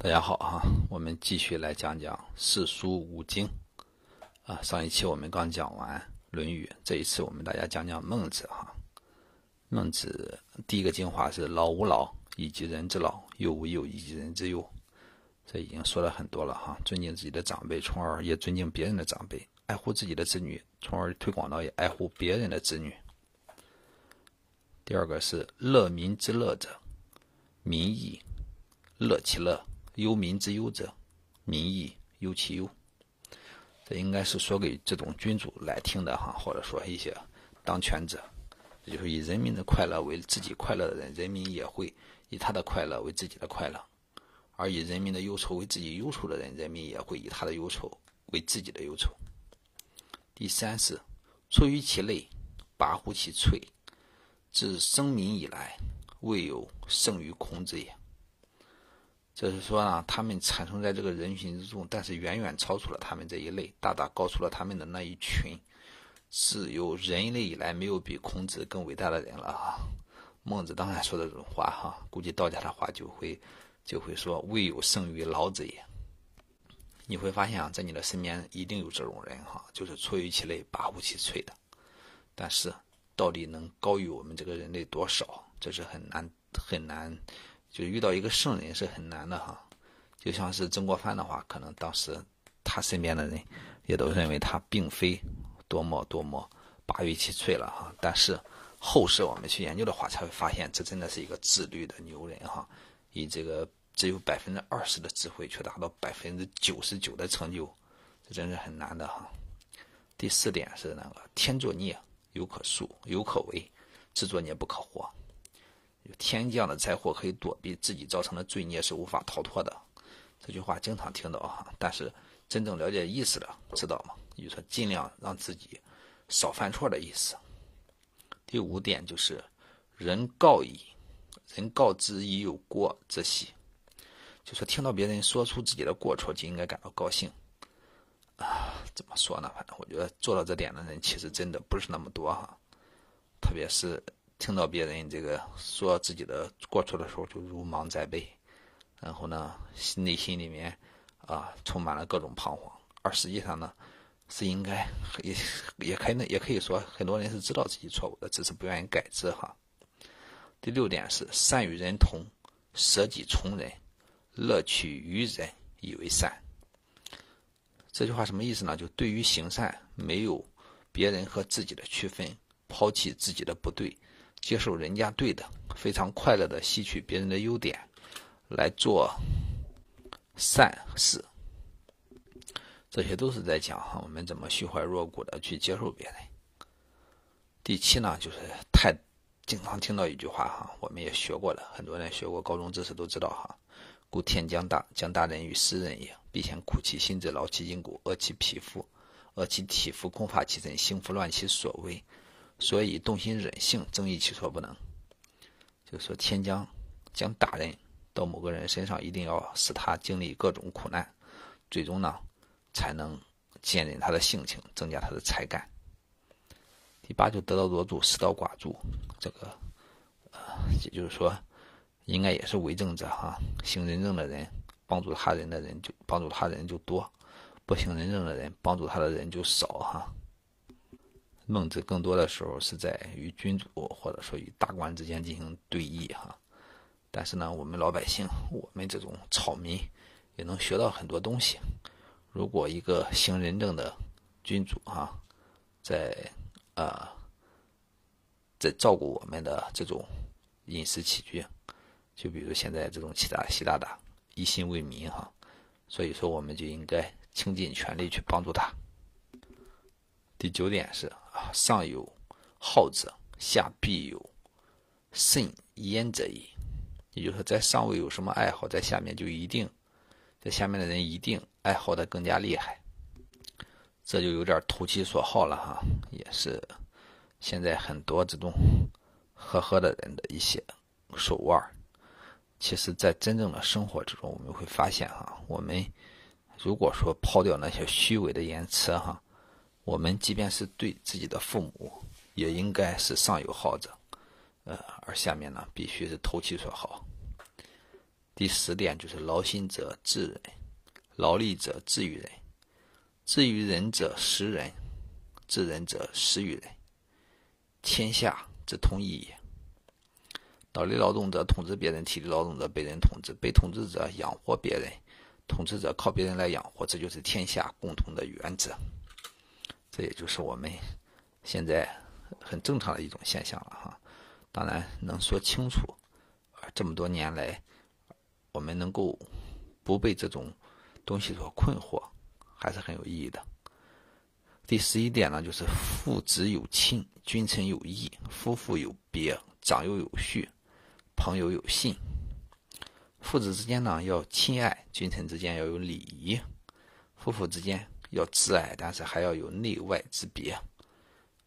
大家好哈，我们继续来讲讲四书五经啊。上一期我们刚讲完《论语》，这一次我们大家讲讲孟子哈。孟子第一个精华是“老吾老以及人之老，幼吾幼以及人之幼”，这已经说了很多了哈。尊敬自己的长辈，从而也尊敬别人的长辈；爱护自己的子女，从而推广到也爱护别人的子女。第二个是“乐民之乐者，民亦；乐其乐。”忧民之忧者，民亦忧其忧。这应该是说给这种君主来听的哈，或者说一些当权者，也就是以人民的快乐为自己快乐的人，人民也会以他的快乐为自己的快乐；而以人民的忧愁为自己忧愁的人，人民也会以他的忧愁为自己的忧愁。第三是出于其类，拔乎其萃，自生民以来，未有胜于孔子也。就是说呢，他们产生在这个人群之中，但是远远超出了他们这一类，大大高出了他们的那一群，是有人类以来没有比孔子更伟大的人了啊！孟子当然说的这种话哈，估计道家的话就会就会说“未有胜于老子也”。你会发现啊，在你的身边一定有这种人哈，就是出于其类，拔乎其萃的。但是到底能高于我们这个人类多少，这是很难很难。就遇到一个圣人是很难的哈，就像是曾国藩的话，可能当时他身边的人也都认为他并非多么多么拔于其萃了哈。但是后世我们去研究的话，才会发现这真的是一个自律的牛人哈，以这个只有百分之二十的智慧，却达到百分之九十九的成就，这真是很难的哈。第四点是那个天作孽犹可恕犹可为，自作孽不可活。天降的灾祸可以躲避，自己造成的罪孽是无法逃脱的。这句话经常听到哈，但是真正了解意思的知道吗？也就是说，尽量让自己少犯错的意思。第五点就是人告矣人告之以有过之喜，就说听到别人说出自己的过错，就应该感到高兴。啊，怎么说呢？反正我觉得做到这点的人，其实真的不是那么多哈，特别是。听到别人这个说自己的过错的时候，就如芒在背，然后呢，内心里面啊充满了各种彷徨。而实际上呢，是应该也也可以也可以说，很多人是知道自己错误的，只是不愿意改之哈。第六点是善与人同，舍己从人，乐取于人以为善。这句话什么意思呢？就对于行善，没有别人和自己的区分，抛弃自己的不对。接受人家对的，非常快乐的吸取别人的优点，来做善事，这些都是在讲哈，我们怎么虚怀若谷的去接受别人。第七呢，就是太经常听到一句话哈，我们也学过了，很多人学过高中知识都知道哈。故天将大将大人与斯人也，必先苦其心志，劳其筋骨，饿其皮肤，饿其体肤，空乏其身，行拂乱其所为。所以动心忍性，正义其所不能。就说天将将大任到某个人身上，一定要使他经历各种苦难，最终呢，才能坚韧他的性情，增加他的才干。第八就得道多助，失道寡助。这个，呃，也就是说，应该也是为政者哈，行仁政的人，帮助他人的人就帮助他人就多，不行仁政的人，帮助他的人就少哈。孟子更多的时候是在与君主或者说与大官之间进行对弈哈，但是呢，我们老百姓，我们这种草民也能学到很多东西。如果一个行仁政的君主哈，在呃在照顾我们的这种饮食起居，就比如现在这种习大习大大一心为民哈，所以说我们就应该倾尽全力去帮助他。第九点是。上有好者，下必有甚焉者也。也就是说，在上位有什么爱好，在下面就一定，在下面的人一定爱好的更加厉害。这就有点投其所好了哈，也是现在很多这种呵呵的人的一些手腕。其实，在真正的生活之中，我们会发现哈，我们如果说抛掉那些虚伪的言辞哈。我们即便是对自己的父母，也应该是上有好者，呃，而下面呢，必须是投其所好。第十点就是劳心者治人，劳力者治于人，治于人者食人，治人者食于人，天下之通义也。脑力劳动者统治别人，体力劳动者被人统治，被统治者养活别人，统治者靠别人来养活，这就是天下共同的原则。这也就是我们现在很正常的一种现象了哈。当然，能说清楚，这么多年来，我们能够不被这种东西所困惑，还是很有意义的。第十一点呢，就是父子有亲，君臣有义，夫妇有别，长幼有序。朋友有信，父子之间呢要亲爱，君臣之间要有礼仪，夫妇之间要自爱，但是还要有内外之别，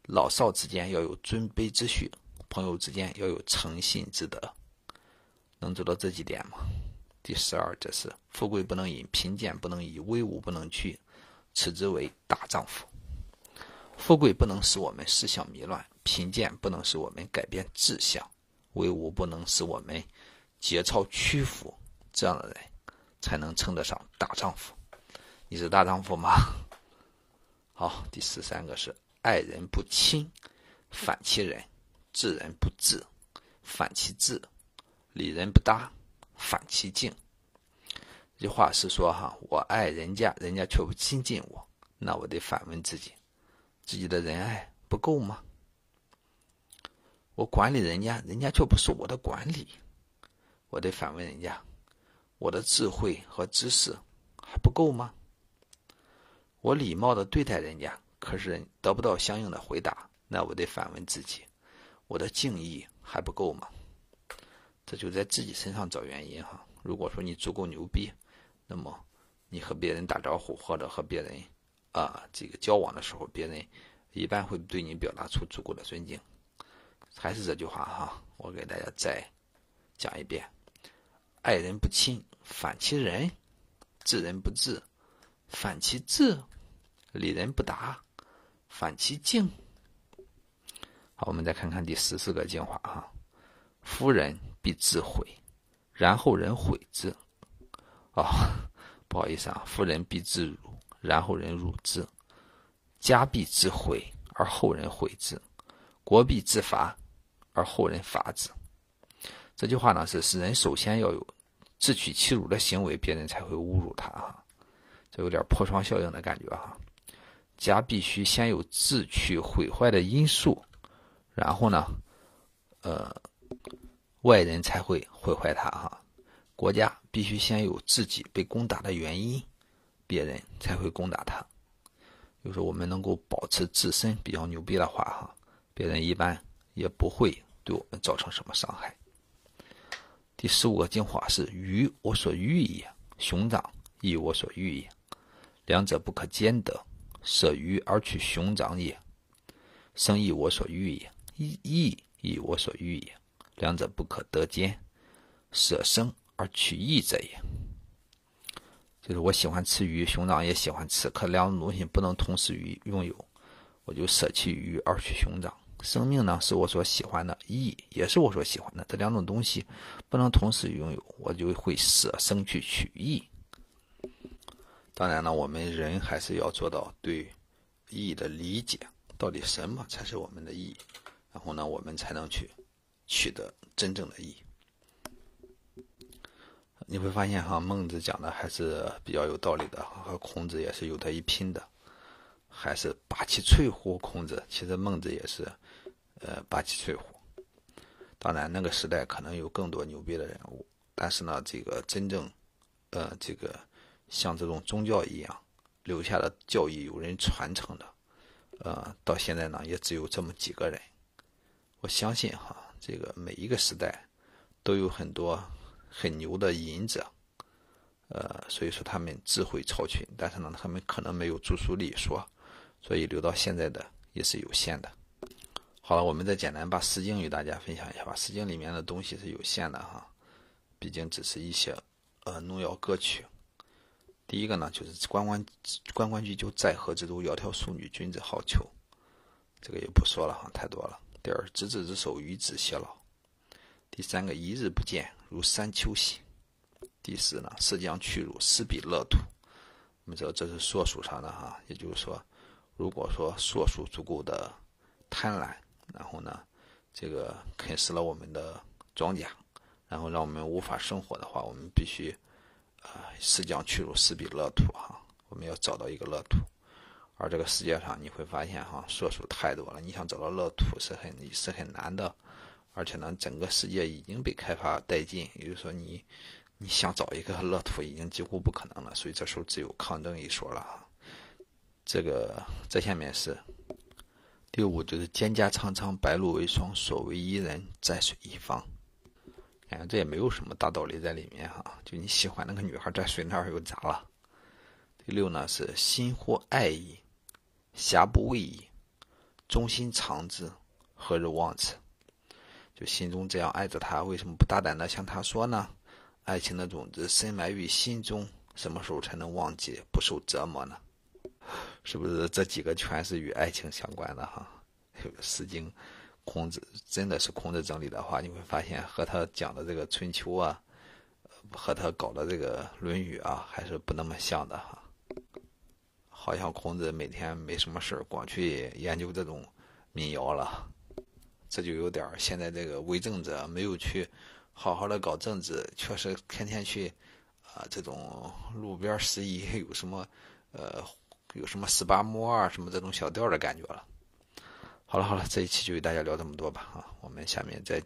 老少之间要有尊卑之序，朋友之间要有诚信之德，能做到这几点吗？第十二，这是富贵不能淫，贫贱不能移，威武不能屈，此之为大丈夫。富贵不能使我们思想迷乱，贫贱不能使我们改变志向。威武不能使我们节操屈服，这样的人才能称得上大丈夫。你是大丈夫吗？好，第十三个是爱人不亲，反其仁；治人不治，反其智；理人不达，反其敬。这话是说哈，我爱人家，人家却不亲近我，那我得反问自己：自己的仁爱不够吗？我管理人家，人家却不受我的管理，我得反问人家：我的智慧和知识还不够吗？我礼貌的对待人家，可是得不到相应的回答，那我得反问自己：我的敬意还不够吗？这就在自己身上找原因哈。如果说你足够牛逼，那么你和别人打招呼或者和别人啊这个交往的时候，别人一般会对你表达出足够的尊敬。还是这句话哈，我给大家再讲一遍：爱人不亲，反其人；治人不治，反其智；理人不达，反其敬。好，我们再看看第十四个精华哈：夫人必自毁，然后人毁之。哦，不好意思啊，夫人必自辱，然后人辱之；家必自毁，而后人毁之；国必自伐。而后人伐之。这句话呢，是使人首先要有自取其辱的行为，别人才会侮辱他哈。这有点破窗效应的感觉哈。家必须先有自取毁坏的因素，然后呢，呃，外人才会毁坏他哈。国家必须先有自己被攻打的原因，别人才会攻打他。就是我们能够保持自身比较牛逼的话哈，别人一般。也不会对我们造成什么伤害。第十五个精华是：鱼我所欲也，熊掌亦我所欲也，两者不可兼得。舍鱼而取熊掌也，生亦我所欲也；义亦我所欲也，两者不可得兼。舍生而取义者也。就是我喜欢吃鱼，熊掌也喜欢吃，可两种东西不能同时拥有，我就舍弃鱼而取熊掌。生命呢，是我所喜欢的；义也是我所喜欢的。这两种东西不能同时拥有，我就会舍生去取义。当然呢，我们人还是要做到对义的理解，到底什么才是我们的义，然后呢，我们才能去取得真正的义。你会发现哈，孟子讲的还是比较有道理的，和孔子也是有得一拼的。还是霸气翠乎？孔子其实孟子也是，呃，霸气翠乎。当然，那个时代可能有更多牛逼的人物，但是呢，这个真正，呃，这个像这种宗教一样留下的教义有人传承的，呃，到现在呢，也只有这么几个人。我相信哈，这个每一个时代都有很多很牛的隐者，呃，所以说他们智慧超群，但是呢，他们可能没有著书立说。所以留到现在的也是有限的。好了，我们再简单把《诗经》与大家分享一下吧。《诗经》里面的东西是有限的哈，毕竟只是一些呃农谣歌曲。第一个呢，就是“关关关关雎鸠，在河之洲，窈窕淑女，君子好逑”，这个也不说了哈，太多了。第二，“执子之手，与子偕老”。第三个，“一日不见，如三秋兮”。第四呢，实将去辱，斯彼乐土。我们知道这是硕鼠上的哈，也就是说，如果说硕鼠足够的贪婪，然后呢，这个啃食了我们的庄稼，然后让我们无法生活的话，我们必须啊，实将去辱，斯彼乐土哈。我们要找到一个乐土，而这个世界上你会发现哈，硕鼠太多了，你想找到乐土是很是很难的。而且呢，整个世界已经被开发殆尽，也就是说，你你想找一个乐土已经几乎不可能了。所以这时候只有抗争一说了。这个这下面是第五，就是蒹葭苍苍，白露为霜，所谓伊人，在水一方。哎，这也没有什么大道理在里面哈。就你喜欢那个女孩在水那儿又咋了？第六呢是心或爱矣，侠不畏矣，忠心长之，何日忘此？就心中这样爱着他，为什么不大胆的向他说呢？爱情的种子深埋于心中，什么时候才能忘记，不受折磨呢？是不是这几个全是与爱情相关的哈？《诗经》，孔子真的是孔子整理的话，你会发现和他讲的这个《春秋》啊，和他搞的这个《论语》啊，还是不那么像的哈。好像孔子每天没什么事儿光去研究这种民谣了。这就有点现在这个为政者没有去好好的搞政治，确实天天去啊这种路边拾遗，有什么呃有什么十八摸啊什么这种小调的感觉了。好了好了，这一期就与大家聊这么多吧啊，我们下面再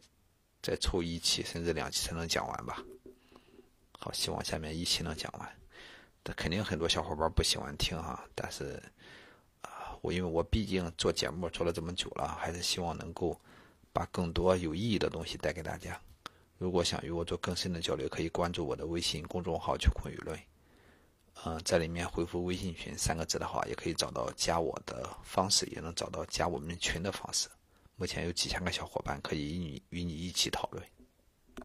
再抽一期甚至两期才能讲完吧。好，希望下面一期能讲完。但肯定很多小伙伴不喜欢听哈，但是啊我因为我毕竟做节目做了这么久了，还是希望能够。把更多有意义的东西带给大家。如果想与我做更深的交流，可以关注我的微信公众号“秋空舆论”。嗯，在里面回复“微信群”三个字的话，也可以找到加我的方式，也能找到加我们群的方式。目前有几千个小伙伴可以与你与你一起讨论。